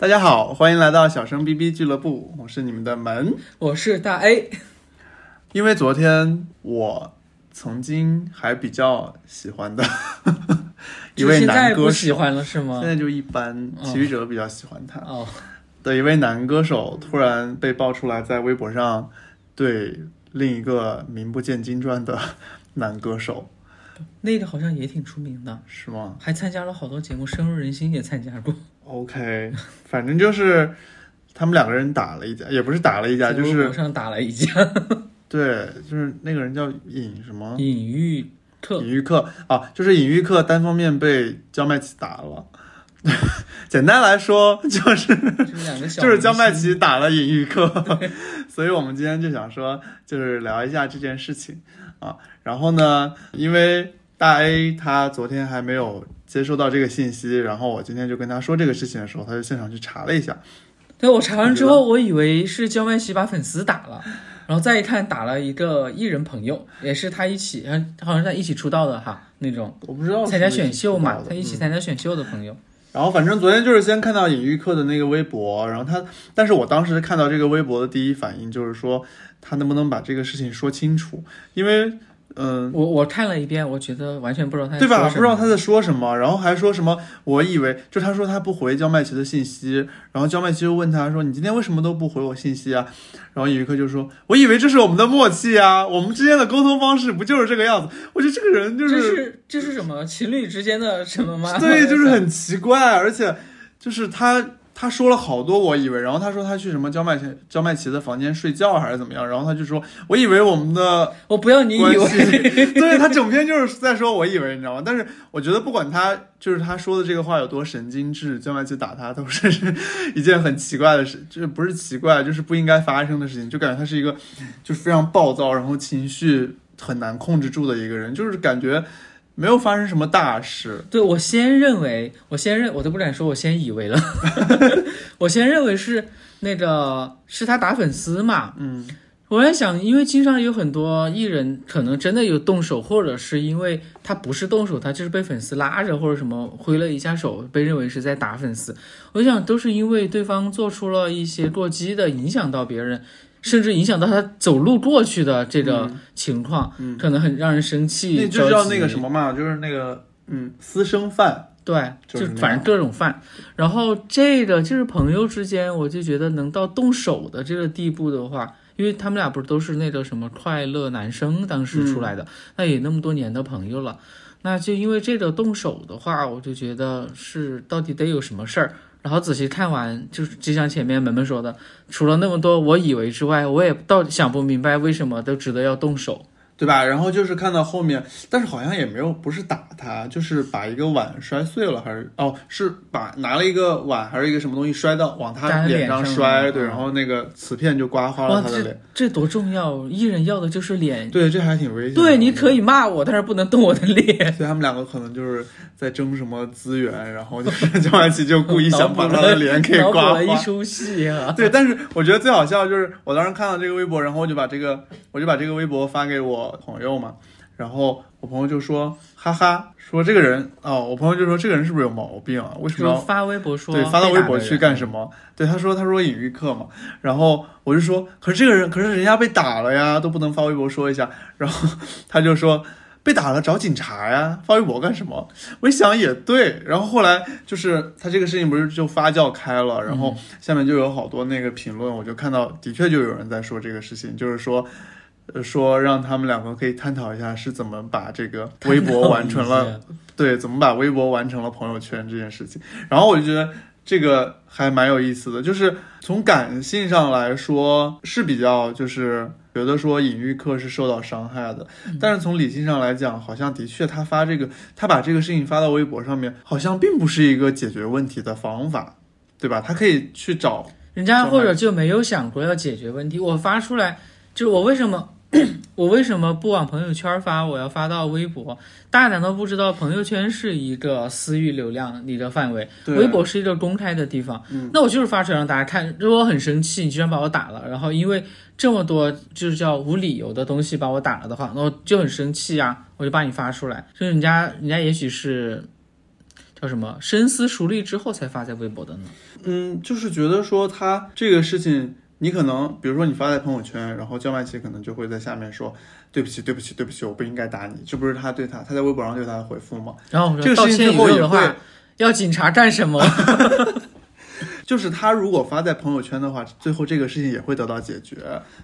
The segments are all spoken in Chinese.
大家好，欢迎来到小声 B B 俱乐部，我是你们的门。我是大 A，因为昨天我曾经还比较喜欢的 一位就现在男歌不喜，欢了是吗？现？在就一般，其余者比较喜欢他。哦，的一位男歌手，突然被爆出来在微博上对另一个名不见经传的男歌手，那个好像也挺出名的，是吗？还参加了好多节目，深入人心也参加过。？OK，反正就是他们两个人打了一架，也不是打了一架，就是在微博上打了一架。对，就是那个人叫尹什么？尹玉克尹玉克啊，就是尹玉克单方面被焦麦琪打了。简单来说，就是就是焦麦琪打了尹玉克，所以我们今天就想说，就是聊一下这件事情啊。然后呢，因为大 A 他昨天还没有接收到这个信息，然后我今天就跟他说这个事情的时候，他就现场去查了一下，对我查完之后，我以为是焦麦喜把粉丝打了，然后再一看打了一个艺人朋友，也是他一起，好像是他一起出道的哈，那种我不知道参加选秀嘛他一起嗯参加选秀的朋友。然后反正昨天就是先看到尹玉克的那个微博，然后他，但是我当时看到这个微博的第一反应就是说，他能不能把这个事情说清楚？因为，嗯、我我看了一遍，我觉得完全不知道他在对吧？说什么不知道他在说什么，然后还说什么，我以为就他说他不回焦麦琪的信息，然后焦麦琪就问他说，你今天为什么都不回我信息啊？然后尹玉克就说，我以为这是我们的默契啊，我们之间的沟通方式不就是这个样子？我觉得这个人就是这是这是什么情侣之间的什么吗？对，就是很 奇怪，而且就是他他说了好多，我以为，然后他说他去什么焦麦琪焦麦琪的房间睡觉还是怎么样，然后他就说，我以为我们的 我不要你以为，对 他整篇就是在说我以为，你知道吗？但是我觉得不管他就是他说的这个话有多神经质，焦麦琪打他都是 一件很奇怪的事，就是不是奇怪，就是不应该发生的事情，就感觉他是一个就是非常暴躁，然后情绪很难控制住的一个人，就是感觉没有发生什么大事。对我先认为，我先认，我都不敢说，我先以为了，我先认为是那个是他打粉丝嘛。嗯，我在想，因为经常有很多艺人可能真的有动手，或者是因为他不是动手，他就是被粉丝拉着或者什么挥了一下手，被认为是在打粉丝。我想都是因为对方做出了一些过激的，影响到别人。甚至影响到他走路过去的这个情况，可能很让人生气。那就叫那个什么嘛，就是那个嗯私生饭。对，就反正各种饭。然后这个就是朋友之间，我就觉得能到动手的这个地步的话，因为他们俩不是都是那个什么快乐男生当时出来的，那也那么多年的朋友了，那就因为这个动手的话，我就觉得是到底得有什么事儿。然后仔细看完，就是就像前面门门说的，除了那么多我以为之外，我也到底想不明白为什么都值得要动手。对吧？然后就是看到后面，但是好像也没有，不是打他，就是把一个碗摔碎了，还是哦，是把拿了一个碗还是一个什么东西摔到往他脸上摔，对，然后那个瓷片就刮花了，他的脸，这多重要！艺人要的就是脸，对，这还挺危险。对，你可以骂我，但是不能动我的脸。所以他们两个可能就是在争什么资源，然后就是 焦麦琪就故意想把他的脸给刮花。了一出戏啊！对，但是我觉得最好笑就是我当时看到这个微博，然后我就把这个我就把这个微博发给我朋友嘛，然后我朋友就说哈哈，说这个人哦，我朋友就说这个人是不是有毛病啊？为什么要发微博说对，发到微博去干？什么？对，他说他说隐喻课嘛，然后我就说，可是这个人，可是人家被打了呀，都不能发微博说一下。然后他就说被打了找警察呀，发微博干什么？我一想也对。然后后来就是他这个事情不是就发酵开了，然后下面就有好多那个评论，我就看到的确就有人在说这个事情，就是说。呃，说让他们两个可以探讨一下是怎么把这个微博完成了对，怎么把微博完成了朋友圈这件事情。然后我就觉得这个还蛮有意思的，就是从感性上来说是比较就是觉得说隐喻课是受到伤害的，但是从理性上来讲，好像的确他发这个，他把这个事情发到微博上面，好像并不是一个解决问题的方法，对吧？他可以去找，人家或者就没有想过要解决问题。我发出来，就是我为什么 我为什么不往朋友圈发，我要发到微博？大家难道不知道朋友圈是一个私域流量一个范围，微博是一个公开的地方？那我就是发出来让大家看。如果我很生气，你居然把我打了，然后因为这么多就是叫无理由的东西把我打了的话，那我就很生气啊，我就把你发出来。所以人家人家也许是。叫什么深思熟虑之后才发在微博的呢？嗯，就是觉得说他这个事情，你可能比如说你发在朋友圈，然后焦麦琪可能就会在下面说对不起，对不起，对不起，我不应该打你，这不是他对他他在微博上对他的回复吗？然后我这个事情最后的话会，要警察干什么？就是他如果发在朋友圈的话，最后这个事情也会得到解决，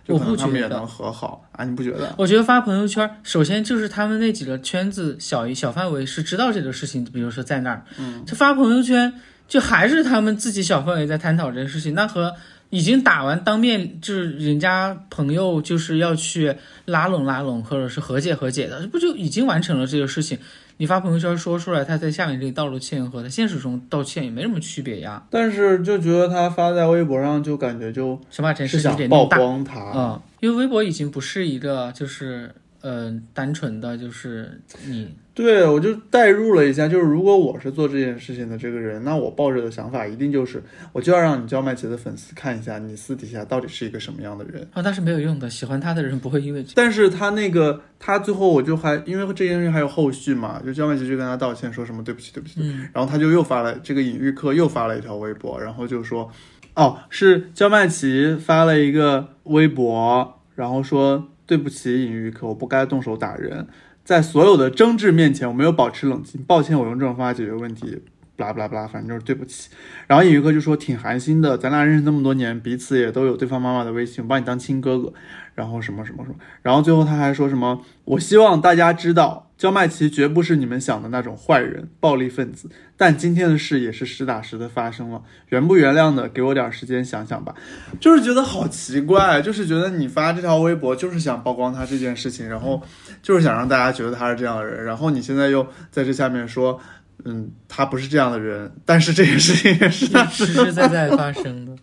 就可我不觉得能他们也能和好啊？你不觉得？我觉得发朋友圈，首先就是他们那几个圈子小一小范围是知道这个事情，比如说在那儿，嗯，他发朋友圈就还是他们自己小范围在探讨这个事情，那和已经打完当面就是人家朋友就是要去拉拢拉拢或者是和解和解的，不就已经完成了这个事情？你发朋友圈说出来，他在下面这里道了歉，和他现实中道歉也没什么区别呀，但是就觉得他发在微博上，就感觉就想把这件事情曝。光他。啊、因为微博已经不是一个就是嗯、呃单纯的就是你对，我就代入了一下，就是如果我是做这件事情的这个人，那我抱着的想法一定就是，我就要让你焦麦琪的粉丝看一下你私底下到底是一个什么样的人。啊，但是没有用的，喜欢他的人不会因为但是他那个，他最后我就还因为这件事还有后续嘛，就焦麦琪就跟他道歉，说什么对不起对不起，嗯然后他就又发了这个隐喻课又发了一条微博，然后就说，哦，是焦麦琪发了一个微博，然后说对不起隐喻课，我不该动手打人，在所有的争执面前，我没有保持冷静，抱歉，我用这种方法解决问题。不拉不拉不拉，反正就是对不起。然后隐喻课就说挺寒心的，咱俩认识那么多年，彼此也都有对方妈妈的微信，我把你当亲哥哥。然后什么什么什么，然后最后他还说什么，我希望大家知道，焦麦琪绝不是你们想的那种坏人、暴力分子。但今天的事也是实打实的发生了，原不原谅的，给我点时间想想吧。就是觉得好奇怪，就是觉得你发这条微博就是想曝光他这件事情，然后就是想让大家觉得他是这样的人，然后你现在又在这下面说，嗯，他不是这样的人，但是这件事情也是实实在在发生的。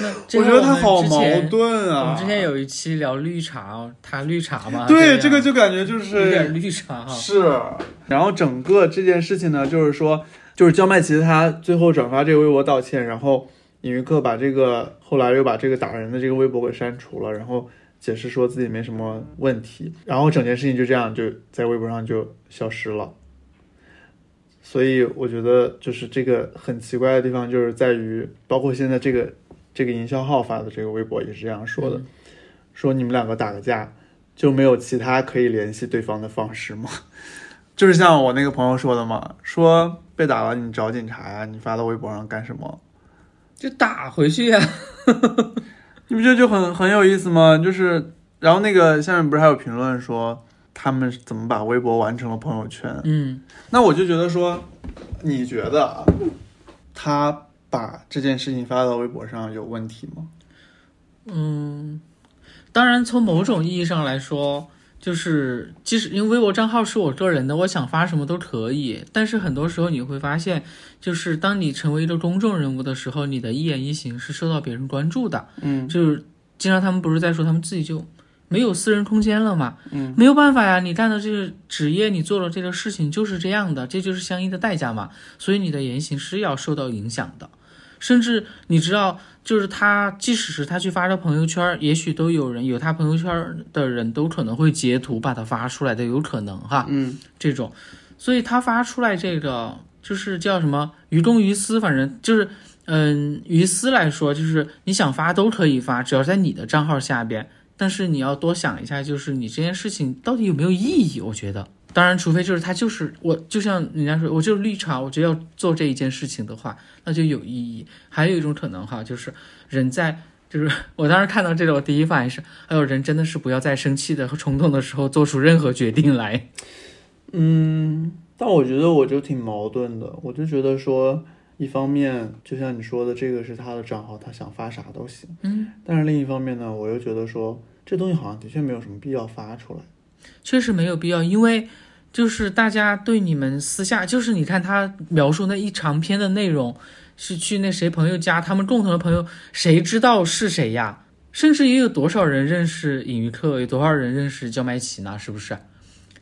那我觉得他好矛盾啊。我们之前有一期聊绿茶哦，他绿茶嘛，对呀这个就感觉就是有点绿茶哈。是，然后整个这件事情呢，就是说，就是焦麦琪他最后转发这个微博道歉，然后尹玉克把这个后来又把这个打人的这个微博给删除了，然后解释说自己没什么问题，然后整件事情就这样就在微博上就消失了。所以我觉得就是这个很奇怪的地方，就是在于，包括现在这个这个营销号发的这个微博也是这样说的，说你们两个打个架，就没有其他可以联系对方的方式吗？就是像我那个朋友说的嘛，说被打了你找警察呀，你发到微博上干什么？就打回去呀、你不觉得就很很有意思吗？就是，然后那个下面不是还有评论说他们怎么把微博完成了朋友圈？嗯，那我就觉得说，你觉得啊，他把这件事情发到微博上有问题吗？嗯当然从某种意义上来说，就是即使因为微博账号是我个人的，我想发什么都可以。但是很多时候你会发现，就是当你成为一个公众人物的时候，你的一言一行是受到别人关注的。嗯，就是经常他们不是在说他们自己就没有私人空间了嘛？嗯，没有办法呀，你干的这个职业，你做了这个事情就是这样的，这就是相应的代价嘛。所以你的言行是要受到影响的。甚至你知道，就是他，即使是他去发的朋友圈，也许都有人有他朋友圈的人都可能会截图把它发出来的，有可能哈。嗯，这种，所以他发出来这个就是叫什么于公于私，反正就是，嗯，于私来说，就是你想发都可以发，只要在你的账号下边。但是你要多想一下，就是你这件事情到底有没有意义？我觉得，当然，除非就是他就是我，就像人家说，我就是绿茶，我就要做这一件事情的话，那就有意义。还有一种可能哈，就是人在。就是我当时看到这个，我第一反应是，还有人真的是不要在生气的和冲动的时候做出任何决定来。嗯，但我觉得我就挺矛盾的，我就觉得说，一方面就像你说的，这个是他的账号，他想发啥都行，嗯，但是另一方面呢，我又觉得说，这东西好像的确没有什么必要发出来。确实没有必要，因为就是大家对你们私下，就是你看他描述那一长篇的内容，是去那谁朋友家，他们共同的朋友，谁知道是谁呀？甚至也有多少人认识尹玉克，有多少人认识焦麦琪呢？是不是？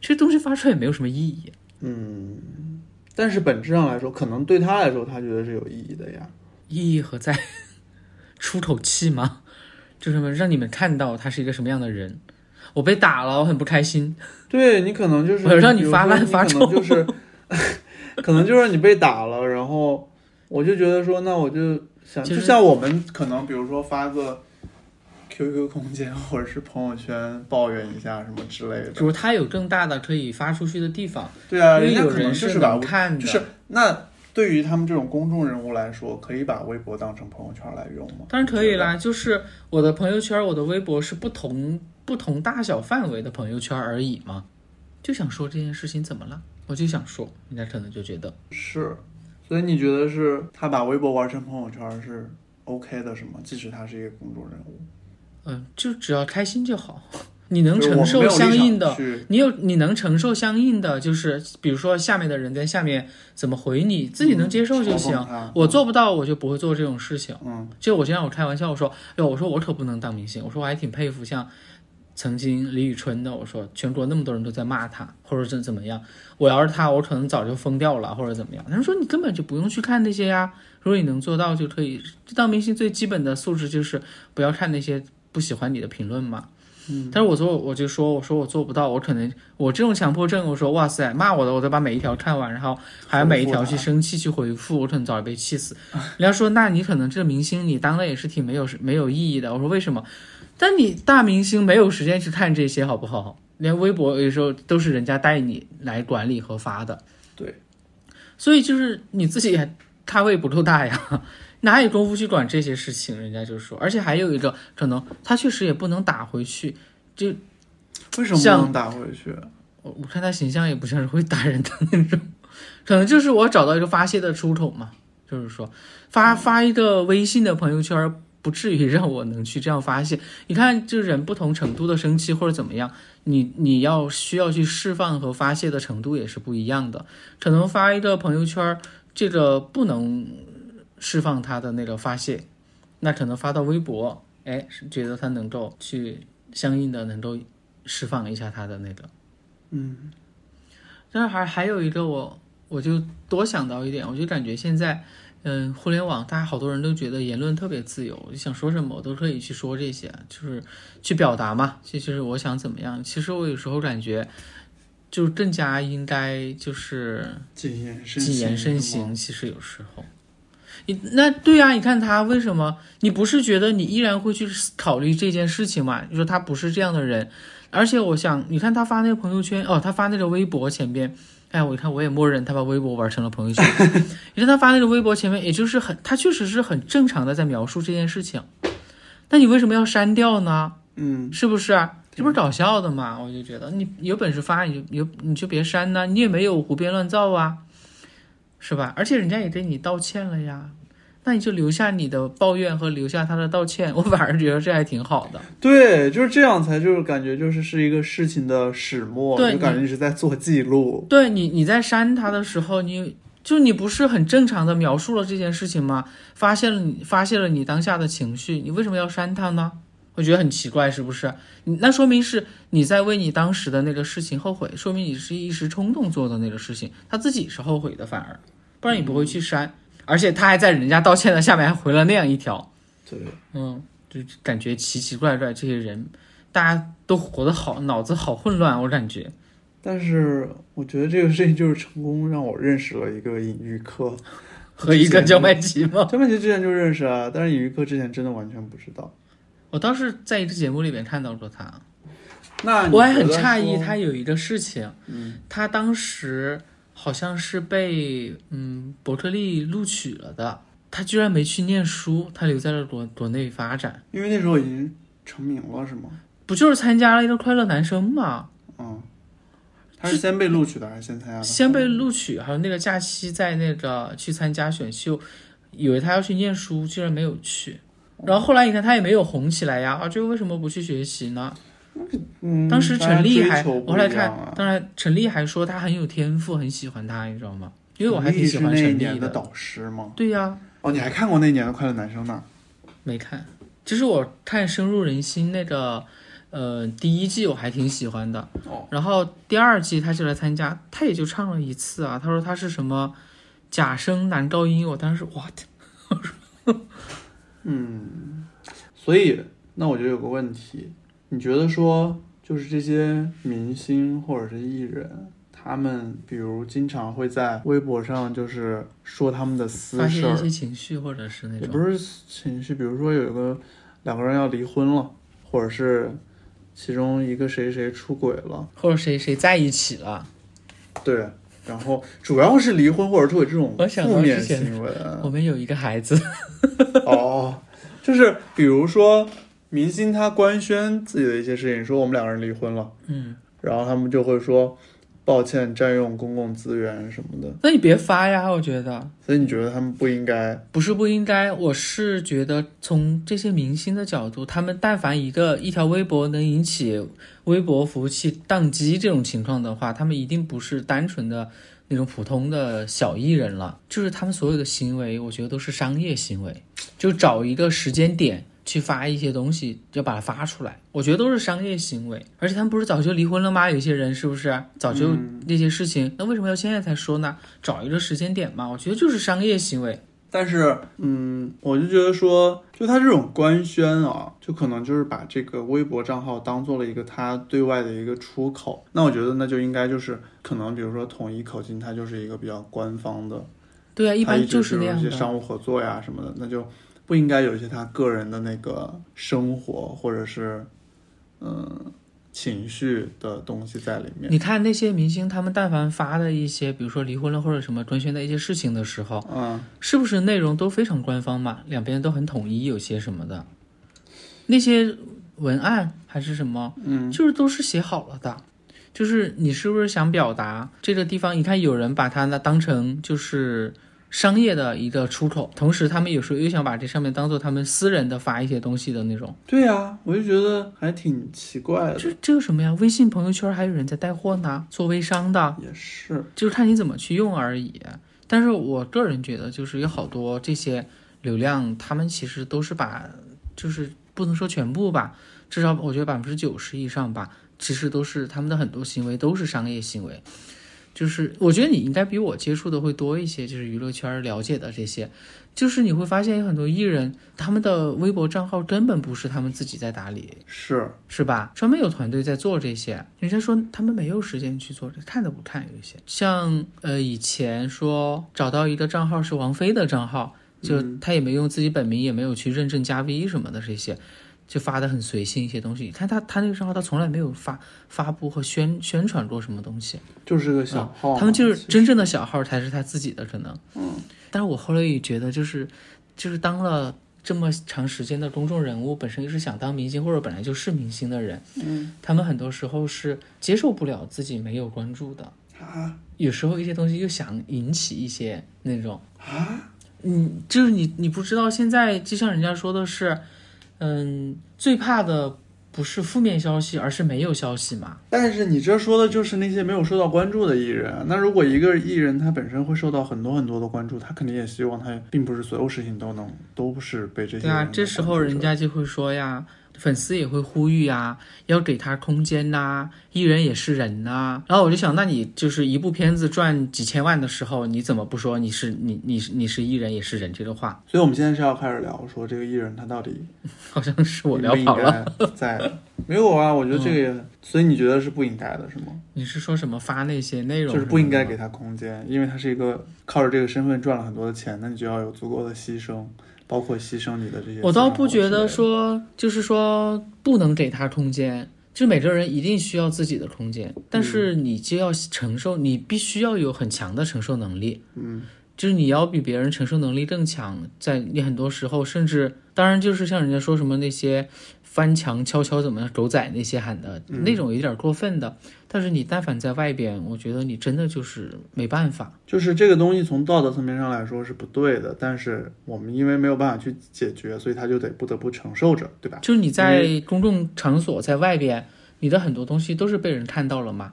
这东西发出来也没有什么意义。嗯，但是本质上来说，可能对他来说，他觉得是有意义的呀。意义何在？出口气吗？就是什么让你们看到他是一个什么样的人。我被打了，我很不开心。对你可能就是我让你发烂发你可能就是，可能就是你被打了，然后我就觉得说，那我就想，就像我们可能比如说发个 QQ 空间或者是朋友圈抱怨一下什么之类的，就是他有更大的可以发出去的地方，对啊，因为人家可能有人能就是把看的，就是那对于他们这种公众人物来说，可以把微博当成朋友圈来用吗？当然可以啦，就是我的朋友圈、我的微博是不同不同大小范围的朋友圈而已嘛。就想说这件事情怎么了，我就想说，人家可能就觉得是，所以你觉得是他把微博玩成朋友圈是 OK 的，是吗？即使他是一个公众人物，嗯，就只要开心就好，你能承受相应的，去你有你能承受相应的，就是比如说下面的人在下面怎么回你，自己能接受就行。我做不到，我就不会做这种事情。嗯就我经常我开玩笑，我说，哟，我说我可不能当明星，我说我还挺佩服像曾经李宇春的，我说全国那么多人都在骂他，或者怎怎么样，我要是他，我可能早就疯掉了，或者怎么样。他们说你根本就不用去看那些呀，如果你能做到就可以。当明星最基本的素质就是不要看那些不喜欢你的评论嘛。嗯，但是我说我就说，我说我做不到，我可能我这种强迫症，我说哇塞，骂我的我都把每一条看完，然后还要每一条去生气去回复，我可能早就被气死。人家说，那你可能这个明星你当的也是挺没有没有意义的。我说为什么？但你大明星没有时间去看这些，好不好？连微博有时候都是人家带你来管理和发的。对，所以就是你自己也咖位不够大呀，哪有功夫去管这些事情？人家就说，而且还有一个可能，他确实也不能打回去。就为什么不能打回去？我我看他形象也不像是会打人的那种，可能就是我找到一个发泄的出口嘛，就是说发发一个微信的朋友圈，不至于让我能去这样发泄。你看，就人不同程度的生气或者怎么样，你你要需要去释放和发泄的程度也是不一样的。可能发一个朋友圈，这个不能释放他的那个发泄，那可能发到微博，哎，是觉得他能够去相应的能够释放一下他的那个。嗯，但是还还有一个我我就多想到一点，我就感觉现在，嗯，互联网大家好多人都觉得言论特别自由，想说什么我都可以去说这些，就是去表达嘛。其实我想怎么样，其实我有时候感觉，就更加应该就是谨言慎谨言慎行。其实有时候，你那对呀、你看他为什么？你不是觉得你依然会去考虑这件事情吗？你说他不是这样的人，而且我想，你看他发那个朋友圈，哦，他发那个微博前边，哎，我一看我也默认他把微博玩成了朋友圈。你看他发那个微博前面，也就是很，他确实是很正常的在描述这件事情，那你为什么要删掉呢？嗯，是不是？这不是搞笑的嘛？我就觉得你有本事发，你就有你就别删呐，你也没有胡编乱造啊，是吧？而且人家也给你道歉了呀，那你就留下你的抱怨和留下他的道歉，我反而觉得这还挺好的。对，就是这样才就是感觉就是是一个事情的始末，就感觉你是在做记录。对你，你在删他的时候，你就你不是很正常的描述了这件事情吗？发现了你发泄了你当下的情绪，你为什么要删他呢？我觉得很奇怪，是不是？你那说明是你在为你当时的那个事情后悔，说明你是一时冲动做的那个事情，他自己是后悔的，反而不然你不会去删，而且他还在人家道歉的下面还回了那样一条，对，嗯，就感觉奇奇怪怪，这些人大家都活得好，脑子好混乱，我感觉。但是我觉得这个事情就是成功让我认识了一个隐喻课，和一个焦麦琪吗？焦麦琪之前就认识啊，但是隐喻课之前真的完全不知道。我当时在一个节目里面看到过他，那我还很诧异，他有一个事情，嗯。他当时好像是被嗯伯克利录取了的，他居然没去念书，他留在了国国内发展，因为那时候已经成名了是吗？不就是参加了一个快乐男生吗？嗯，他是先被录取的还是先参加的？先被录取，还有那个假期在那个去参加选秀，以为他要去念书，居然没有去。然后后来你看他也没有红起来呀，啊，这为什么不去学习呢？嗯，当时陈丽还，我后来看当然陈丽还说他很有天赋，很喜欢他，你知道吗？因为我还挺喜欢陈丽是那一陈丽年的导师吗？对呀、哦，你还看过那年的《快乐男生》呢？没看，其实我看深入人心那个，呃，第一季我还挺喜欢的。哦，然后第二季他就来参加，他也就唱了一次啊。他说他是什么假声男高音，我当时 what？嗯，所以那我就有个问题，你觉得说就是这些明星或者是艺人，他们比如经常会在微博上就是说他们的私发泄一事儿，些情绪，或者是那种也不是情绪，比如说有一个两个人要离婚了，或者是其中一个谁谁出轨了，或者谁谁在一起了。对，然后主要是离婚或者出轨这种我想到负面之前行为。啊我们有一个孩子，哦，就是比如说明星他官宣自己的一些事情，说我们两个人离婚了，嗯，然后他们就会说抱歉占用公共资源什么的，那你别发呀，我觉得。所以你觉得他们不应该？不是不应该，我是觉得从这些明星的角度，他们但凡一个一条微博能引起微博服务器宕机这种情况的话，他们一定不是单纯的那种普通的小艺人了，就是他们所有的行为，我觉得都是商业行为，就找一个时间点。去发一些东西，要把它发出来，我觉得都是商业行为。而且他们不是早就离婚了吗？有些人是不是早就那些事情？那为什么要现在才说呢？找一个时间点嘛，我觉得就是商业行为。但是，嗯，我就觉得说，就他这种官宣啊，就可能就是把这个微博账号当做了一个他对外的一个出口。那我觉得那就应该就是可能，比如说统一口径，它就是一个比较官方的，对啊，一般就是那样的。一些商务合作呀什么的，那就不应该有一些他个人的那个生活或者是嗯情绪的东西在里面。你看那些明星，他们但凡发的一些，比如说离婚了或者什么官宣的一些事情的时候，嗯，是不是内容都非常官方嘛？两边都很统一，有些什么的，那些文案还是什么，嗯，就是都是写好了的。就是你是不是想表达这个地方？你看有人把它呢当成就是商业的一个出口，同时他们有时候又想把这上面当做他们私人的发一些东西的那种。对呀、我就觉得还挺奇怪的。这这有什么呀？微信朋友圈还有人在带货呢，做微商的。也是，就是看你怎么去用而已。但是我个人觉得，就是有好多这些流量，他们其实都是把，就是不能说全部吧，至少我觉得百分之九十以上吧，其实都是他们的很多行为都是商业行为。就是我觉得你应该比我接触的会多一些，就是娱乐圈了解的这些，就是你会发现有很多艺人，他们的微博账号根本不是他们自己在打理，是，是吧？专门有团队在做这些。人家说他们没有时间去做这，看都不看。有一些像呃以前说找到一个账号是王菲的账号，就他也没用自己本名，也没有去认证加 V 什么的这些，就发的很随性一些东西。你看他他那个账号，他从来没有发发布和宣宣传过什么东西。就是个小号他们就是真正的小号才是他自己的可能。嗯，但是我后来也觉得，就是就是当了这么长时间的公众人物，本身就是想当明星或者本来就是明星的人，嗯他们很多时候是接受不了自己没有关注的，啊有时候一些东西又想引起一些那种，啊，你，就是你你不知道现在就像人家说的是，嗯，最怕的不是负面消息，而是没有消息嘛。但是你这说的就是那些没有受到关注的艺人。那如果一个艺人他本身会受到很多很多的关注，他肯定也希望他并不是所有事情都能都是被这些对啊，这时候人家就会说呀，粉丝也会呼吁啊，要给他空间呐、艺人也是人呐、然后我就想，那你就是一部片子赚几千万的时候，你怎么不说你是你你是你是艺人也是人这个话？所以我们现在是要开始聊说这个艺人他到底 好像是我聊跑了。该在没有啊？我觉得这个也，所以你觉得是不应该的是吗？你是说什么发那些内容？就是不应该给。他空间，因为他是一个靠着这个身份赚了很多的钱，那你就要有足够的牺牲，包括牺牲你的这些。我倒不觉得，说，就是说不能给他空间，就每个人一定需要自己的空间，但是你就要承受，你必须要有很强的承受能力。嗯，就是你要比别人承受能力更强，在你很多时候，甚至当然就是像人家说什么那些翻墙悄悄怎么狗仔那些喊的、嗯那种有点过分的，但是你但凡在外边，我觉得你真的就是没办法。就是这个东西从道德层面上来说是不对的，但是我们因为没有办法去解决，所以他就得不得不承受着，对吧？就是你在公众场所在外边，你的很多东西都是被人看到了嘛，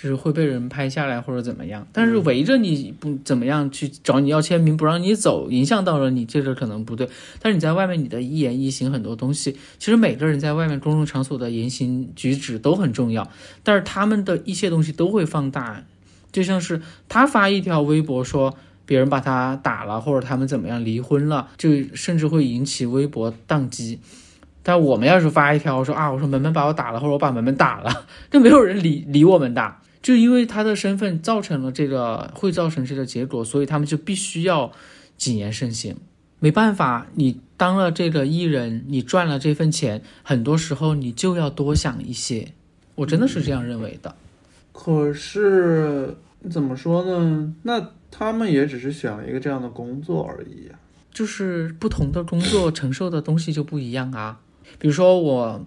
就是会被人拍下来或者怎么样。但是围着你不怎么样去找你要签名，不让你走，影响到了你，这个可能不对。但是你在外面，你的一言一行很多东西，其实每个人在外面公众场所的言行举止都很重要，但是他们的一些东西都会放大，就像是他发一条微博说。别人把他打了，或者他们怎么样离婚了，就甚至会引起微博宕机。但我们要是发一条说啊，我说门门把我打了，或者我把门门打了，就没有人理理我们的。就因为他的身份造成了这个，会造成这个结果，所以他们就必须要谨言慎行。没办法，你当了这个艺人，你赚了这份钱，很多时候你就要多想一些。我真的是这样认为的。可是怎么说呢？那他们也只是选了一个这样的工作而已呀。就是不同的工作承受的东西就不一样啊。比如说我，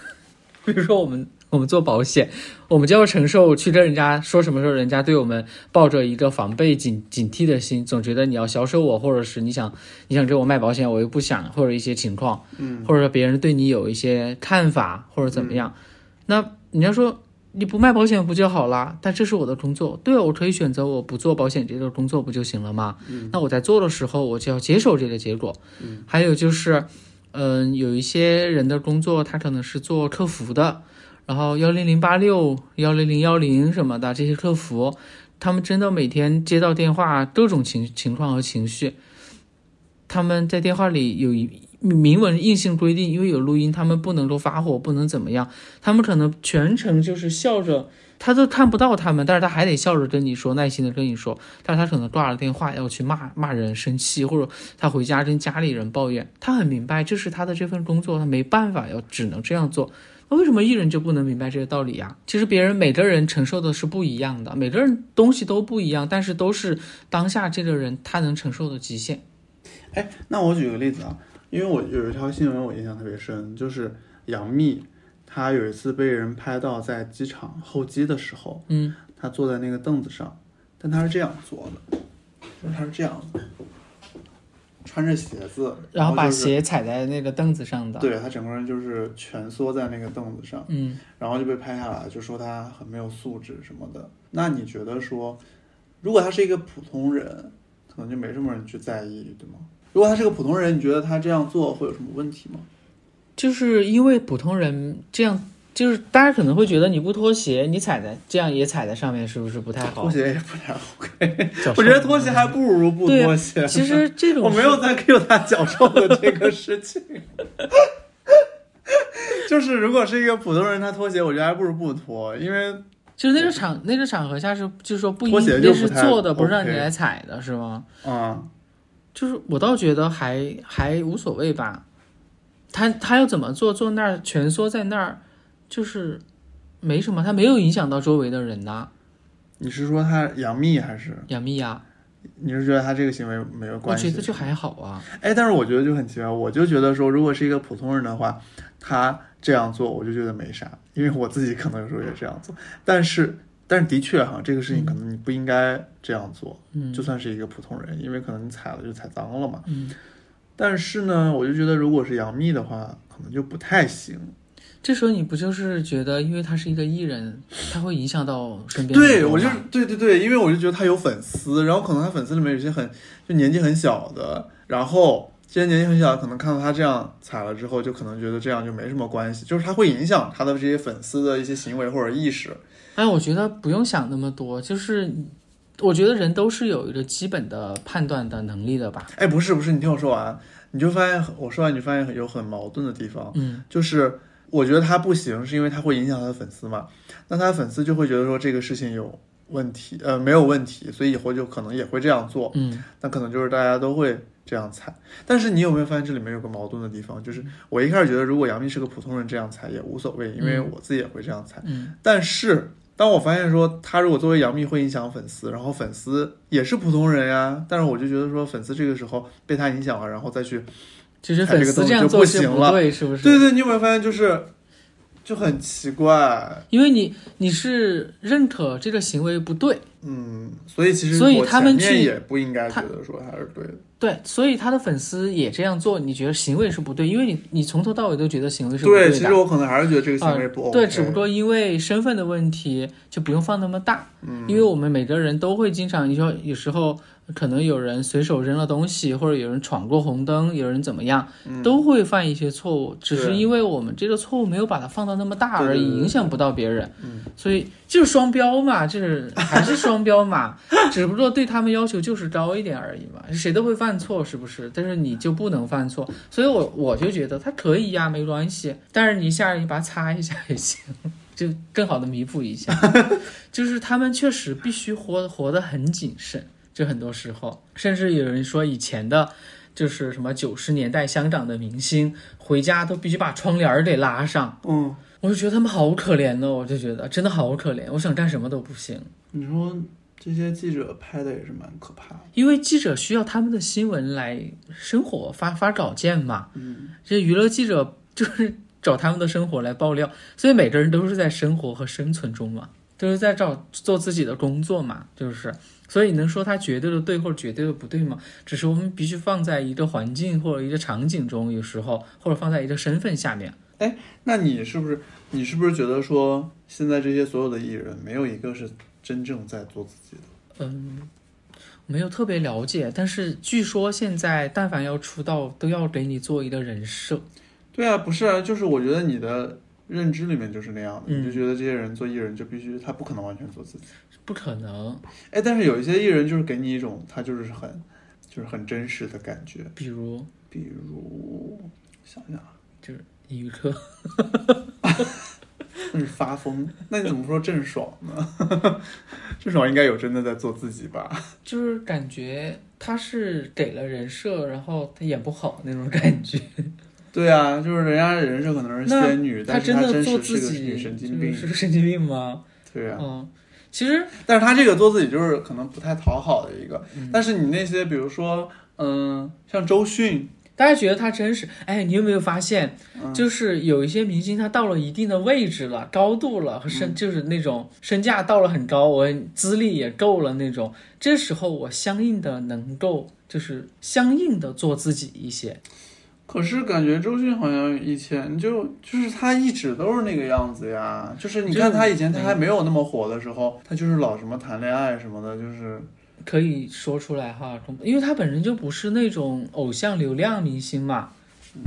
比如说我们 我们做保险，我们就要承受去跟人家说什么时候人家对我们抱着一个防备警警惕的心，总觉得你要销售我，或者是你想你想给我卖保险，我又不想，或者一些情况，嗯，或者说别人对你有一些看法或者怎么样，那你要说。你不卖保险不就好啦？但这是我的工作，对我可以选择我不做保险这个工作不就行了吗？嗯，那我在做的时候，我就要接受这个结果。嗯，还有就是，嗯，有一些人的工作他可能是做客服的，然后幺零零八六、幺零零幺零什么的这些客服，他们真的每天接到电话，各种情情况和情绪，他们在电话里有。明文硬性规定，因为有录音，他们不能够发火，不能怎么样。他们可能全程就是笑着，他都看不到他们，但是他还得笑着跟你说，耐心的跟你说。但是他可能挂了电话要去骂骂人、生气，或者他回家跟家里人抱怨。他很明白这是他的这份工作，他没办法要只能这样做。那为什么艺人就不能明白这个道理呀？其实别人每个人承受的是不一样的，每个人东西都不一样，但是都是当下这个人他能承受的极限。哎，那我举个例子啊。因为我有一条新闻我印象特别深，就是杨幂，她有一次被人拍到在机场候机的时候，嗯，她坐在那个凳子上，但她是这样坐的，就是她是这样的，穿着鞋子，然后把就是鞋踩在那个凳子上的，对他整个人就是蜷缩在那个凳子上，嗯，然后就被拍下来，就说他很没有素质什么的。那你觉得说，如果他是一个普通人，可能就没什么人去在意，对吗？如果他是个普通人，你觉得他这样做会有什么问题吗？就是因为普通人这样，就是大家可能会觉得你不脱鞋，你踩在这样也踩在上面，是不是不太好？脱鞋也不太 OK。我觉得脱鞋还不如不脱鞋。其实这种我没有在 Q 他脚臭的这个事情。就是如果是一个普通人，他脱鞋，我觉得还不如不脱，因为就是那个场那个场合下是，就是说不脱鞋那是做的，不是让你来踩的，是吗？啊。就是我倒觉得还还无所谓吧，他他要怎么做，坐那儿蜷缩在那儿，就是没什么，他没有影响到周围的人呐。你是说他杨幂还是杨幂呀？你是觉得他这个行为没有关系？我觉得就还好啊。哎，但是我觉得就很奇怪，我就觉得说，如果是一个普通人的话，他这样做，我就觉得没啥，因为我自己可能有时候也这样做，但是。但是的确哈，这个事情可能你不应该这样做，嗯，就算是一个普通人，因为可能你踩了就踩脏了嘛，嗯。但是呢，我就觉得如果是杨幂的话，可能就不太行。这时候你不就是觉得，因为他是一个艺人，他会影响到身边？对，我就对对对，因为我就觉得他有粉丝，然后可能他粉丝里面有些很就年纪很小的，然后这些年纪很小的可能看到他这样踩了之后，就可能觉得这样就没什么关系，就是他会影响他的这些粉丝的一些行为或者意识。哎，我觉得不用想那么多，就是我觉得人都是有一个基本的判断的能力的吧。哎，不是不是，你听我说完，你就发现我说完，你发现有很矛盾的地方。嗯，就是我觉得他不行，是因为他会影响他的粉丝嘛。那他的粉丝就会觉得说这个事情有问题，呃，没有问题，所以以后就可能也会这样做。嗯，那可能就是大家都会这样踩。但是你有没有发现这里面有个矛盾的地方？就是我一开始觉得如果杨幂是个普通人这样踩也无所谓，因为我自己也会这样踩。嗯，但是。当我发现说他如果作为杨幂会影响粉丝，然后粉丝也是普通人呀，但是我就觉得说粉丝这个时候被他影响了，然后再去，其实粉丝这样做行了，对，是不是？对对，你有没有发现就是就很奇怪？因为你你是认可这个行为不对，嗯，所以其实所以他们去也不应该觉得说他是对的。对，所以他的粉丝也这样做，你觉得行为是不对，因为你你从头到尾都觉得行为是不对的。对，其实我可能还是觉得这个行为不 OK。对，只不过因为身份的问题，就不用放那么大。嗯，因为我们每个人都会经常，你说有时候可能有人随手扔了东西，或者有人闯过红灯，有人怎么样，都会犯一些错误，只是因为我们这个错误没有把它放到那么大而已，影响不到别人。嗯，所以就是双标嘛，就是还是双标嘛，只不过对他们要求就是高一点而已嘛，谁都会犯错，是不是？但是你就不能犯错，所以我我就觉得他可以呀，没关系。但是你下一把擦一下也行，就更好的弥补一下，就是他们确实必须活活得很谨慎，就很多时候，甚至有人说以前的。就是什么九十年代香港的明星回家都必须把窗帘儿给拉上，嗯，我就觉得他们好可怜呢，我就觉得真的好可怜，我想干什么都不行。你说这些记者拍的也是蛮可怕的，因为记者需要他们的新闻来生活，发发稿件嘛。嗯，这娱乐记者就是找他们的生活来爆料，所以每个人都是在生活和生存中嘛，都是在找做自己的工作嘛，就是。所以能说它绝对的对或者绝对的不对吗？只是我们必须放在一个环境或者一个场景中，有时候或者放在一个身份下面。哎，那你是不是你是不是觉得说现在这些所有的艺人没有一个是真正在做自己的？嗯，没有特别了解，但是据说现在但凡要出道，都要给你做一个人设。对啊，不是啊，就是我觉得你的认知里面就是那样的，嗯你就觉得这些人做艺人就必须他不可能完全做自己。不可能，哎，但是有一些艺人就是给你一种他就是很就是很真实的感觉，比如比如想想啊，就是一科，那是发疯，那你怎么说郑爽呢？郑爽应该有真的在做自己吧？就是感觉他是给了人设，然后他演不好那种感觉。对啊，就是人家人设可能是仙女，但是她的做真实是个女神经病是。是个神经病吗？对啊，嗯，其实但是他这个做自己就是可能不太讨好的一个。嗯但是你那些比如说，嗯，像周迅，大家觉得他真实，哎，你有没有发现，嗯就是有一些明星他到了一定的位置了、高度了和嗯身，就是那种身价到了很高，我资历也够了那种，这时候我相应的能够就是相应的做自己一些。可是感觉周迅好像以前就就是她一直都是那个样子呀。就是你看她以前她还没有那么火的时候，她就是老什么谈恋爱什么的，就是可以说出来哈，因为他本身就不是那种偶像流量明星嘛，嗯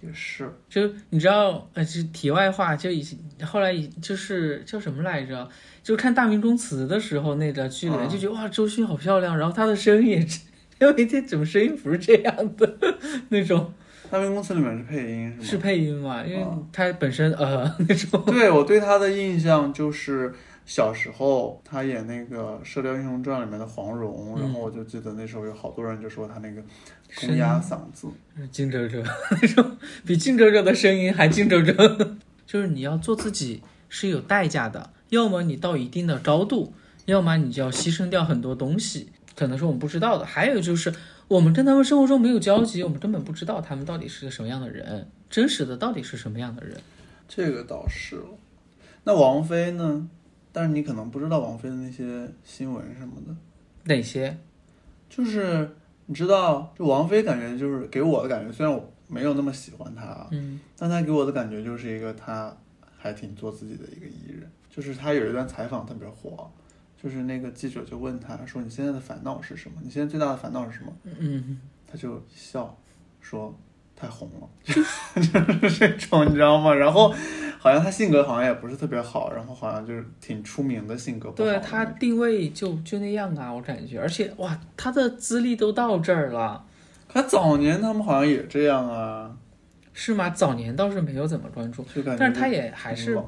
也是。就你知道，呃，就题外话，就以前后来以就是叫什么来着？就是看《大明宫词》的时候，那个剧里面啊就觉得、哇，周迅好漂亮，然后她的声音也是，因为这怎么声音不是这样的 那种，大明公司里面是配音是吗？是配音嘛？因为他本身呃 那种，对我对他的印象就是小时候他演那个《射雕英雄传》里面的黄蓉，嗯然后我就记得那时候有好多人就说他那个公鸭嗓子。金哲哲那种，比金哲哲的声音还金哲哲。就是你要做自己是有代价的，要么你到一定的高度，要么你就要牺牲掉很多东西，可能是我们不知道的。还有就是我们跟他们生活中没有交集，我们根本不知道他们到底是个什么样的人，真实的到底是什么样的人。这个倒是了。那王菲呢？但是你可能不知道王菲的那些新闻什么的，哪些？就是你知道，就王菲感觉就是给我的感觉，虽然我没有那么喜欢她啊，嗯但她给我的感觉就是一个她还挺做自己的一个艺人。就是她有一段采访特别火，就是那个记者就问他说：“你现在的烦恼是什么？你现在最大的烦恼是什么嗯，？”他就笑说：“太红了。”就是这种，你知道吗？然后好像他性格好像也不是特别好，然后好像就是挺出名的性格不好的对他定位就就那样啊，我感觉，而且哇，他的资历都到这儿了。他早年他们好像也这样啊，是吗？早年倒是没有怎么关注，就感觉但是他也还是。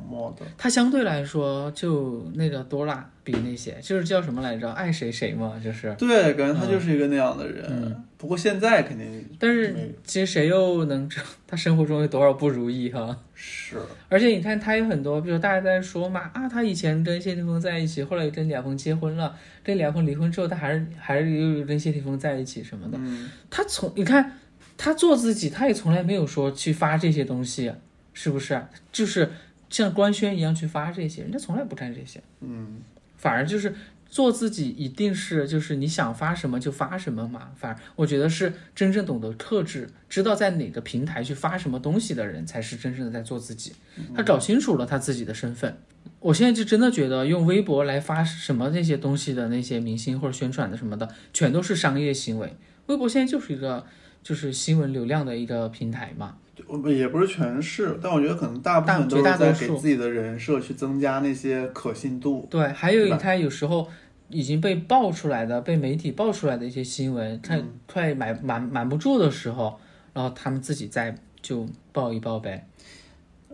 他相对来说就那个多啦，比那些就是叫什么来着，爱谁谁嘛，就是。对，感觉他就是一个那样的人。嗯不过现在肯定但是其实谁又能知道他生活中有多少不如意哈？是而且你看他有很多，比如大家在说嘛啊，他以前跟谢霆锋在一起，后来跟李亚鹏结婚了，跟李亚鹏离婚之后，他还是还是又跟谢霆锋在一起什么的。嗯，他从你看他做自己，他也从来没有说去发这些东西，是不是？就是像官宣一样去发这些，人家从来不干这些。嗯，反而就是做自己，一定是就是你想发什么就发什么嘛。反而我觉得是真正懂得克制，知道在哪个平台去发什么东西的人，才是真正的在做自己。他搞清楚了他自己的身份。我现在就真的觉得用微博来发什么那些东西的那些明星或者宣传的什么的，全都是商业行为。微博现在就是一个就是新闻流量的一个平台嘛。我也不是全是，但我觉得可能大部分都在给自己的人设去增加那些可信度。对，还有一他有时候已经被爆出来的、被媒体爆出来的一些新闻，他快瞒瞒瞒不住的时候，然后他们自己再就爆一爆呗。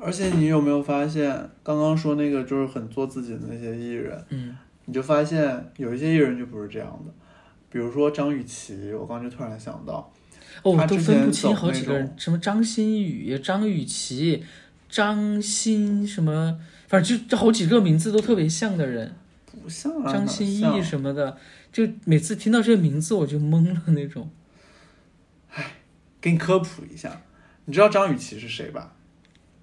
而且你有没有发现，刚刚说那个就是很做自己的那些艺人，嗯，你就发现有一些艺人就不是这样的，比如说张雨绮，我刚刚就突然想到，哦，都分不清好几个人，什么张馨予、张雨绮、张欣什么，反正就这好几个名字都特别像的人，不像啊，张歆像艺什么的，就每次听到这个名字我就懵了那种。给你科普一下，你知道张雨绮是谁吧？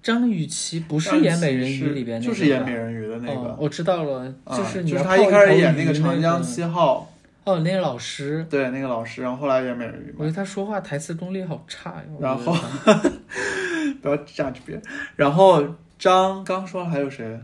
张雨绮不是演《美人鱼》里边那个就是演《美人鱼》的那个哦，，我知道了，啊就是你就是要泡头他一开始演那个长江七号，哦，那个老师，对，那个老师，然后后来演美人鱼嘛，我觉得他说话台词功力好差呀。我然觉得后他 不要 judge 别人。然后张刚说了还有谁？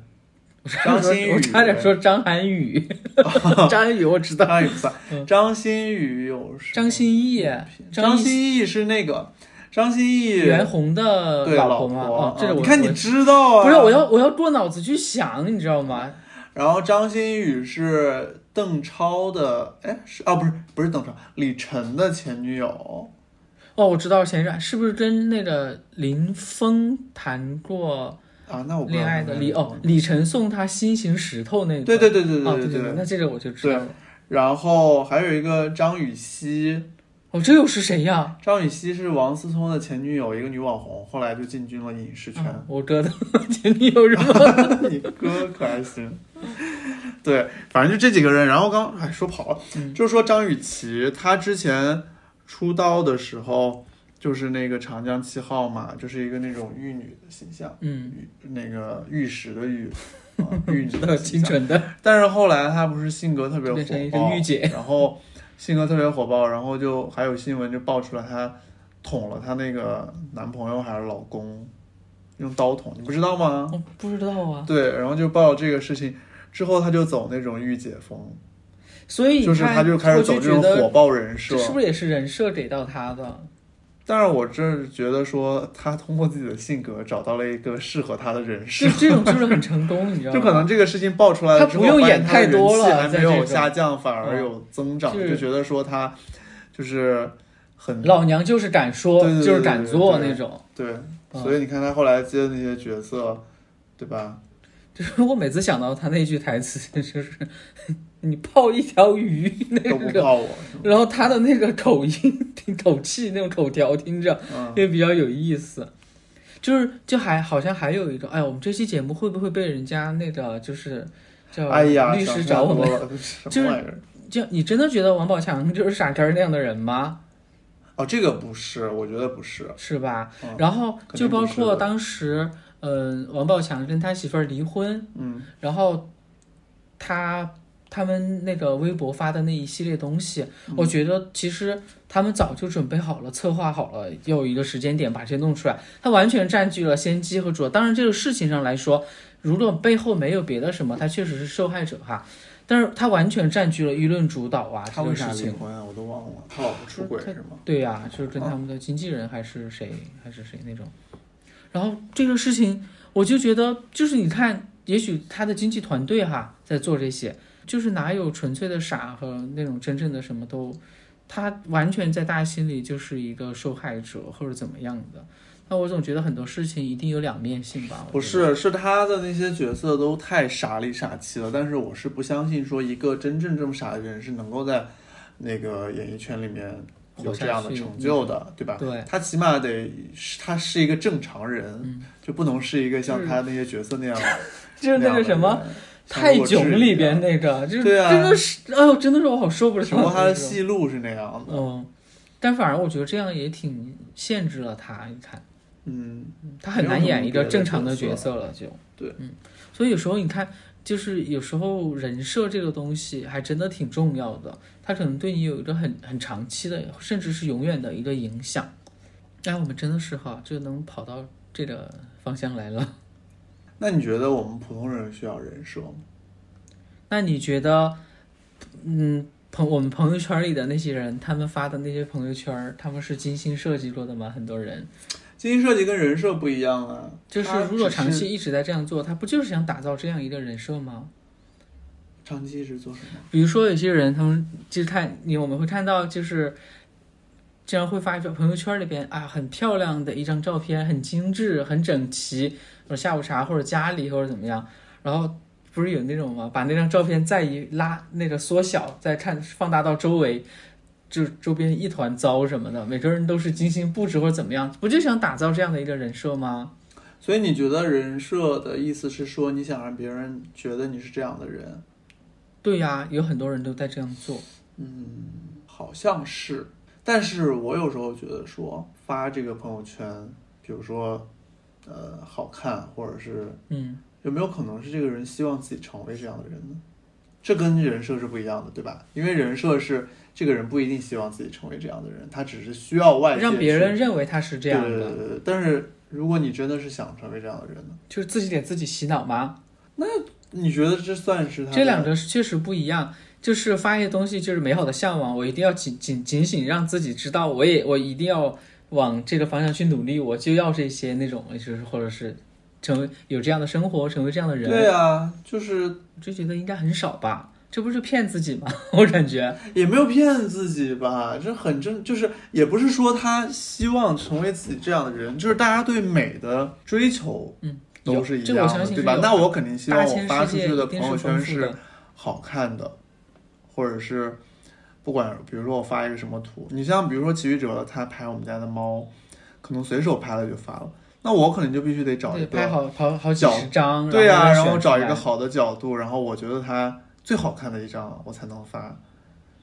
我差点说张馨予我差点说张涵予，张涵予我知道，张雨不算嗯，张馨予有谁？张歆艺，张艺歆艺是那个张歆艺袁弘的对老婆，吗？哦，这个我啊你看你我知道啊？不是我要我要过脑子去想，你知道吗？然后张馨予是邓超的，哎是啊不是不是邓超，李晨的前女友。哦，我知道前任是不是跟那个林峰谈过啊，那我恋爱的李哦，李晨送他心形石头那个，对对对对哦对对那这个我就知道了。然后还有一个张雨绮，哦，这又是谁呀？张雨绮是王思聪的前女友，一个女网红，后来就进军了影视圈。啊我哥的前女友是吗？你哥可还行。对，反正就这几个人。然后刚哎说跑了，嗯就是说张雨绮她之前出道的时候，就是那个长江七号嘛，就是一个那种玉女的形象，嗯，玉那个玉石的玉。啊，玉女的清纯的，但是后来她不是性格特别火爆，御姐然后性格特别火爆，然后就还有新闻就爆出来她捅了她那个男朋友还是老公，用刀捅，你不知道吗？我不知道啊。对，然后就爆了这个事情之后，他就走那种御姐风，所以就是他就开始走这种火爆人设这。是不是也是人设给到他的？但是我真是觉得说，他通过自己的性格找到了一个适合他的人设就，这种就是很成功，你知道吗？就可能这个事情爆出来了之后，他不用演太多了还没有下降，反而有增长，是就觉得说他就是很老娘就是敢说，对对对就是敢做那种。对，嗯所以你看他后来接的那些角色，对吧？就是我每次想到他那句台词，就是 你泡一条鱼那个，然后他的那个口音、听 口气那种口条，听着嗯，也比较有意思。就是就还好像还有一个，哎，我们这期节目会不会被人家那个就是叫哎呀，律师找我们？就是？就你真的觉得王宝强就是傻根那样的人吗？哦，这个不是，我觉得不是。是吧？嗯然后就包括当时，嗯、王宝强跟他媳妇儿离婚，嗯然后他他们那个微博发的那一系列东西，嗯我觉得其实他们早就准备好了、策划好了，要有一个时间点把这些弄出来。他完全占据了先机和主导。当然，这个事情上来说，如果背后没有别的什么，他确实是受害者哈。但是他完全占据了舆论主导啊，这他为啥个事情。离婚啊？我都忘了。他老婆出轨是吗？对呀、就是跟他们的经纪人还是谁、还是谁那种。然后这个事情，我就觉得，就是你看，也许他的经纪团队哈在做这些，就是哪有纯粹的傻和那种真正的什么都，他完全在大家心里就是一个受害者或者怎么样的。那我总觉得很多事情一定有两面性吧？不，是，是他的那些角色都太傻里傻气了。但是我是不相信说一个真正这么傻的人是能够在那个演艺圈里面有这样的成就的，对吧？对，他起码得是他是一个正常人，嗯就不能是一个像他那些角色那样。就是那个什么。泰囧里边那个，就是真的是，哎呦，真的是我好受不了。只不过他的戏路是那样的。嗯，但反而我觉得这样也挺限制了他。你看，嗯，他很难演一个正常的角色了，就对，嗯，所以有时候你看，就是有时候人设这个东西还真的挺重要的，它可能对你有一个很很长期的，甚至是永远的一个影响。哎，我们真的是哈，就能跑到这个方向来了。那你觉得我们普通人需要人设吗？那你觉得，嗯，朋我们朋友圈里的那些人，他们发的那些朋友圈，他们是精心设计过的吗？很多人。精心设计跟人设不一样啊，就是如果长期一直在这样做，他不就是想打造这样一个人设吗？长期一直做什么？比如说有些人，他们就是看你，我们会看到就是经常会发一个朋友圈里边啊，很漂亮的一张照片，很精致，很整齐，或者下午茶或者家里或者怎么样，然后不是有那种吗？把那张照片再一拉那个缩小，再看放大到周围，就周边一团糟什么的，每个人都是精心布置或者怎么样，不就想打造这样的一个人设吗？所以你觉得人设的意思是说，你想让别人觉得你是这样的人？对呀、有很多人都在这样做。嗯好像是，但是我有时候觉得说发这个朋友圈，比如说，呃，好看，或者是嗯，有没有可能是这个人希望自己成为这样的人呢？这跟人设是不一样的，对吧？因为人设是这个人不一定希望自己成为这样的人，他只是需要外界让别人认为他是这样对对的，对对对但是如果你真的是想成为这样的人呢？就是自己给自己洗脑吗？那你觉得这算是他这两个是确实不一样。就是发一些东西，就是美好的向往，我一定要警警警醒，让自己知道，我也我一定要往这个方向去努力，我就要这些那种，就是或者是成为有这样的生活，成为这样的人。对啊，就是我就觉得应该很少吧，这不是骗自己吗？我感觉，也没有骗自己吧，这很正，就是也不是说他希望成为自己这样的人，就是大家对美的追求，嗯，都是一样的，对吧？那我肯定希望我发出去的朋友圈是。好看的，或者是不管，比如说我发一个什么图，你像比如说奇遇哲他拍我们家的猫，可能随手拍了就发了，那我可能就必须得找一对，拍，好好好几十张，对呀、呀、然后找一个好的角度，然后我觉得它最好看的一张我才能发，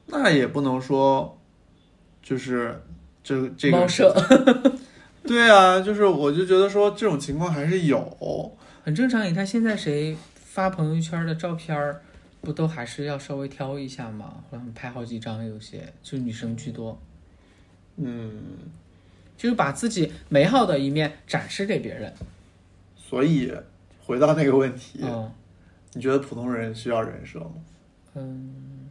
那也不能说就是这这个猫舍，对啊，就是我就觉得说这种情况还是有，很正常。你看现在谁发朋友圈的照片儿，不都还是要稍微挑一下嘛，然后拍好几张，有些就女生居多，嗯，就是把自己美好的一面展示给别人。所以回到那个问题，嗯你觉得普通人需要人设吗？嗯，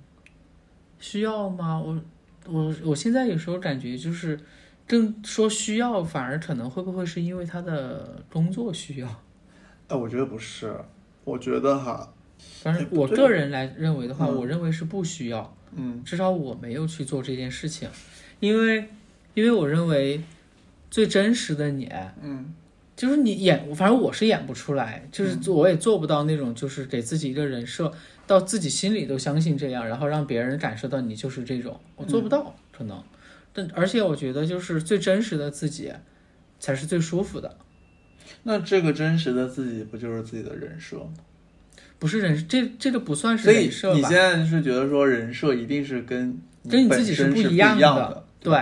需要吗？我我我现在有时候感觉就是，正说需要，反而可能会不会是因为他的工作需要？哎，我觉得不是，我觉得哈，反正我个人来认为的话，嗯我认为是不需要。嗯至少我没有去做这件事情，因为因为我认为最真实的你，嗯就是你演，反正我是演不出来，就是做我也做不到那种，就是给自己一个人设，到自己心里都相信这样，然后让别人感受到你就是这种，我做不到，可能。但而且我觉得，就是最真实的自己，才是最舒服的，那这个真实的自己不就是自己的人设吗？不是人，这这个不算是人设吧？你现在就是觉得说人设一定是跟跟你自己是不一一样的的，对。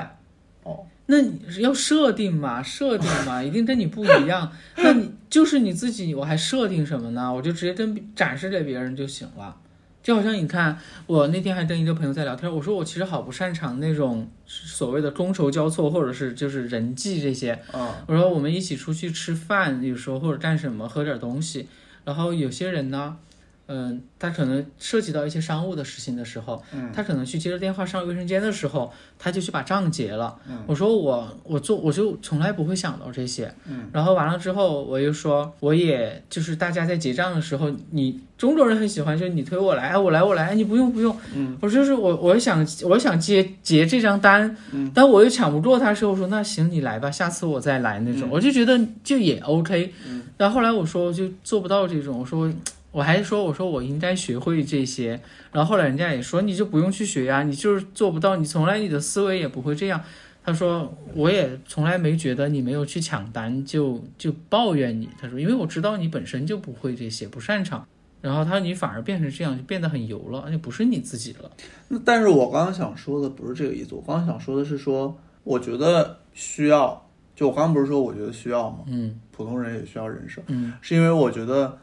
哦，那你要设定嘛？设定嘛，一定跟你不一样。那你就是你自己，我还设定什么呢？我就直接跟展示给别人就行了。就好像你看，我那天还跟一个朋友在聊天，我说我其实好不擅长那种所谓的觥筹交错，或者是就是人际这些。嗯我说我们一起出去吃饭，有时候或者干什么，喝点东西。然后有些人呢，嗯、他可能涉及到一些商务的事情的时候，嗯他可能去接着电话上卫生间的时候，他就去把账结了。嗯我说我我做我就从来不会想到这些。嗯然后完了之后，我又说我也就是大家在结账的时候，你中国人很喜欢，就是你推我来，哎我来我来，哎你不用不用。嗯我就是我我想我想接结这张单，嗯但我又抢不过他的时候，我说那行你来吧，下次我再来那种，嗯我就觉得就也 OK。嗯然后后来我说我就做不到这种，我说我还说我说我应该学会这些，然后后来人家也说你就不用去学呀、你就是做不到，你从来你的思维也不会这样。他说我也从来没觉得你没有去抢单就就抱怨你，他说因为我知道你本身就不会这些，不擅长。然后他说你反而变成这样，就变得很油了，就不是你自己了。那但是我刚刚想说的不是这个意思，我刚刚想说的是说，我觉得需要，就我刚刚不是说我觉得需要吗？嗯普通人也需要人设，嗯是因为我觉得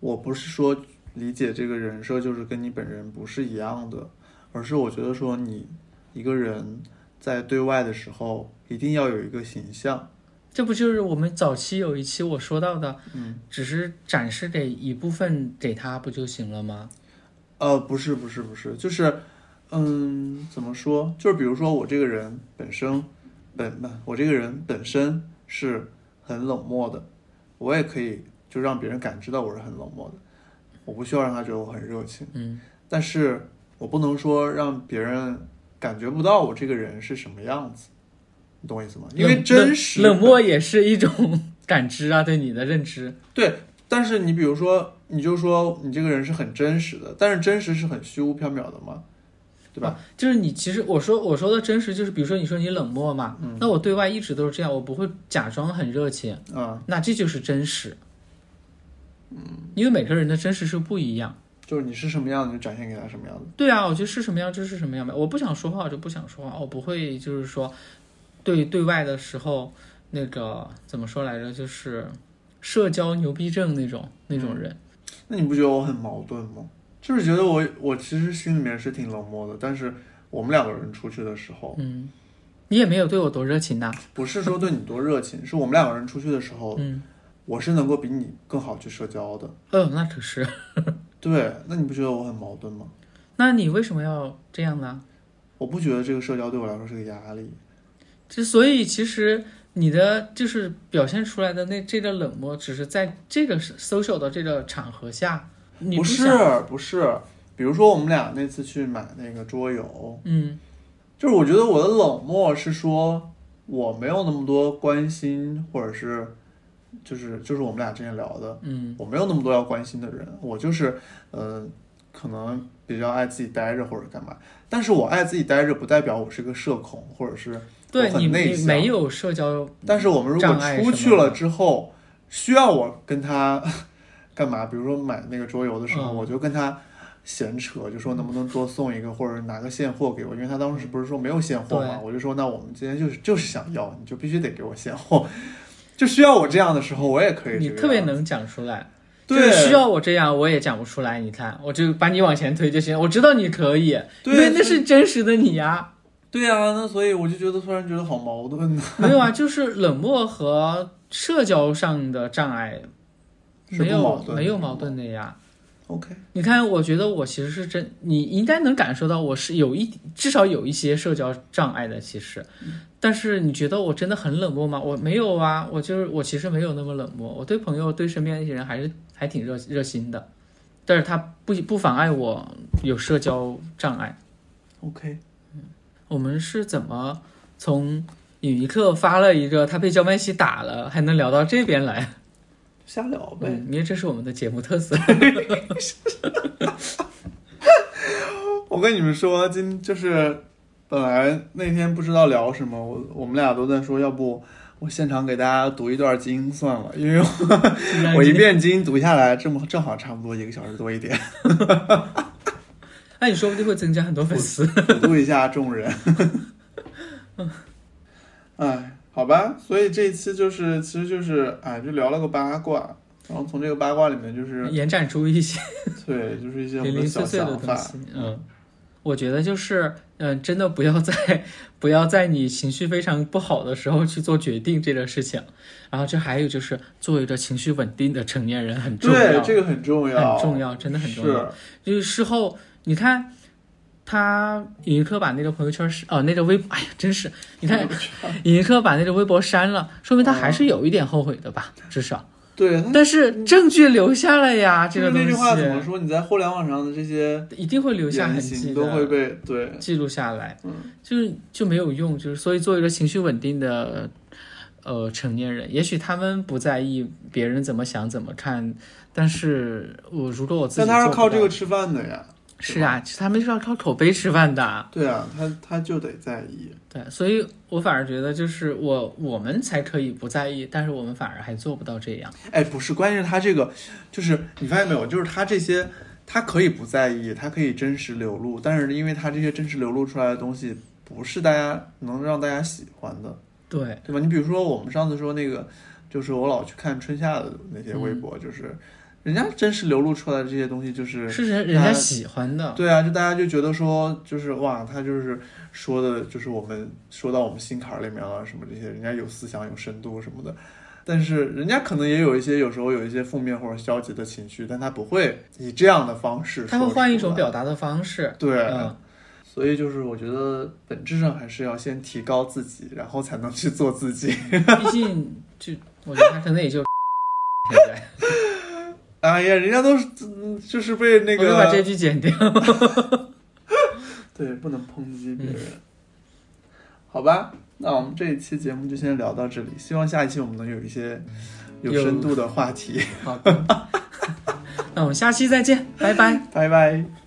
我不是说理解这个人设就是跟你本人不是一样的，而是我觉得说你一个人在对外的时候一定要有一个形象，这不就是我们早期有一期我说到的，嗯，只是展示给一部分给他不就行了吗？呃，不是不是不是，就是，嗯，怎么说？就是比如说我这个人本身本不，我这个人本身是很冷漠的，我也可以就让别人感知到我是很冷漠的，我不需要让他觉得我很热情，嗯但是我不能说让别人感觉不到我这个人是什么样子，你懂我意思吗？因为真实冷冷漠也是一种感知啊，对你的认知。对，但是你比如说，你就说你这个人是很真实的，但是真实是很虚无缥缈的嘛，对吧？就是你其实我说我说的真实，就是比如说你说你冷漠嘛，嗯那我对外一直都是这样，我不会假装很热情，啊、那这就是真实。嗯，因为每个人的真实是不一样。就是你是什么样子，你就展现给他什么样子。对啊，我觉得是什么样就是什么样呗。我不想说话，我就不想说话，我不会就是说对对外的时候那个怎么说来着，就是社交牛逼症那种那种人。那你不觉得我很矛盾吗？就是觉得我我其实心里面是挺冷漠的，但是我们两个人出去的时候，嗯，你也没有对我多热情呐。不是说对你多热情，是我们两个人出去的时候，嗯，我是能够比你更好去社交的。哦，那可是。对，那你不觉得我很矛盾吗？那你为什么要这样呢？我不觉得这个社交对我来说是个压力。之所以其实你的就是表现出来的那这个冷漠，只是在这个 social 的这个场合下，你不是不是，比如说我们俩那次去买那个桌游，嗯就是我觉得我的冷漠是说我没有那么多关心，或者是就是就是我们俩之前聊的，嗯我没有那么多要关心的人，我就是呃可能比较爱自己待着或者干嘛，但是我爱自己待着不代表我是个社恐或者是对你我很内向没有社交，但是我们如果出去了之后，需要我跟他干嘛？比如说买那个桌游的时候，嗯我就跟他闲扯，就说能不能多送一个，或者拿个现货给我，因为他当时不是说没有现货嘛，我就说那我们今天就是就是想要，你就必须得给我现货。就需要我这样的时候，我也可以你特别能讲出来。就对需要我这样，我也讲不出来。你看，我就把你往前推就行。我知道你可以，对因为那是真实的你呀。对呀、那所以我就觉得突然觉得好矛盾呢。没有啊，就是冷漠和社交上的障碍 没有没有矛盾的呀。OK，你看，我觉得我其实是真，你应该能感受到我是有一至少有一些社交障碍的，其实。但是你觉得我真的很冷漠吗？我没有啊，我就是我其实没有那么冷漠，我对朋友对身边的一些人还是还挺热热心的，但是他不不妨碍我有社交障碍。OK，我们是怎么从语一课发了一个他被焦麦西打了，还能聊到这边来？瞎聊呗。嗯，因为这是我们的节目特色。我跟你们说，今就是本来那天不知道聊什么，我我们俩都在说，要不我现场给大家读一段经算了，因为我我一遍经读下来，这么正好差不多一个小时多一点，那你说不定会增加很多粉丝。普度一下众人。哎，好吧，所以这一期就是，其实就是，哎，就聊了个八卦，然后从这个八卦里面就是，延展出一些对，就是一些我零零碎碎的。东西。嗯，我觉得就是，嗯，真的不要在不要在你情绪非常不好的时候去做决定这个事情。然后这还有就是，作为一个情绪稳定的成年人很重要对，要，这个很重要，很重要，真的很重是要。就是事后你看。他尹一科把那个朋友圈是哦，那个微博，哎呀，真是你看，尹一科把那个微博删了，说明他还是有一点后悔的吧，至少。对，但是证据留下了呀，这个东西就是那句话怎么说？你在互联网上的这些一定会留下痕迹行都会，被对，记录下来，嗯，就是就没有用，就是所以做一个情绪稳定的呃成年人，也许他们不在意别人怎么想怎么看，但是我如果我自己但他是靠这个吃饭的呀。是啊，他们是要靠口碑吃饭的，对啊，他他就得在意。对，所以我反而觉得就是我我们才可以不在意，但是我们反而还做不到这样。哎，不是，关键是他这个，就是你发现没有，就是他这些，他可以不在意，他可以真实流露，但是因为他这些真实流露出来的东西，不是大家能让大家喜欢的，对，对吧？你比如说我们上次说那个，就是我老去看春夏的那些微博，就是人家真实流露出来的这些东西，就是是人人家喜欢的，对啊，就大家就觉得说，就是哇，他就是说的，就是我们说到我们心坎儿里面了，什么这些，人家有思想、有深度什么的。但是人家可能也有一些，有时候有一些负面或者消极的情绪，但他不会以这样的方式，他会换一种。表达的方式。对，嗯，所以就是我觉得本质上还是要先提高自己，然后才能去做自己。毕竟就我觉得他可能也就哎呀，人家都是嗯就是被那个我就把这句剪掉。对，不能抨击别人。好吧，那我们这一期节目就先聊到这里，希望下一期我们能有一些有有深度的话题。好的，那我们下期再见，拜拜。拜拜。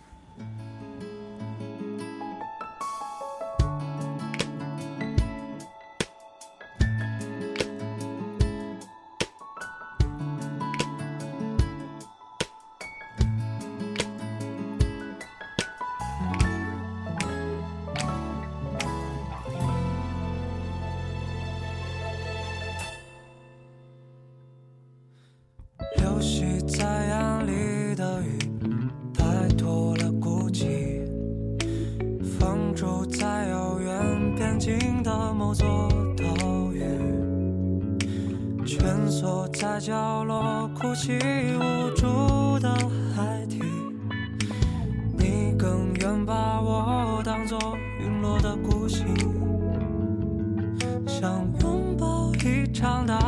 想拥抱一场大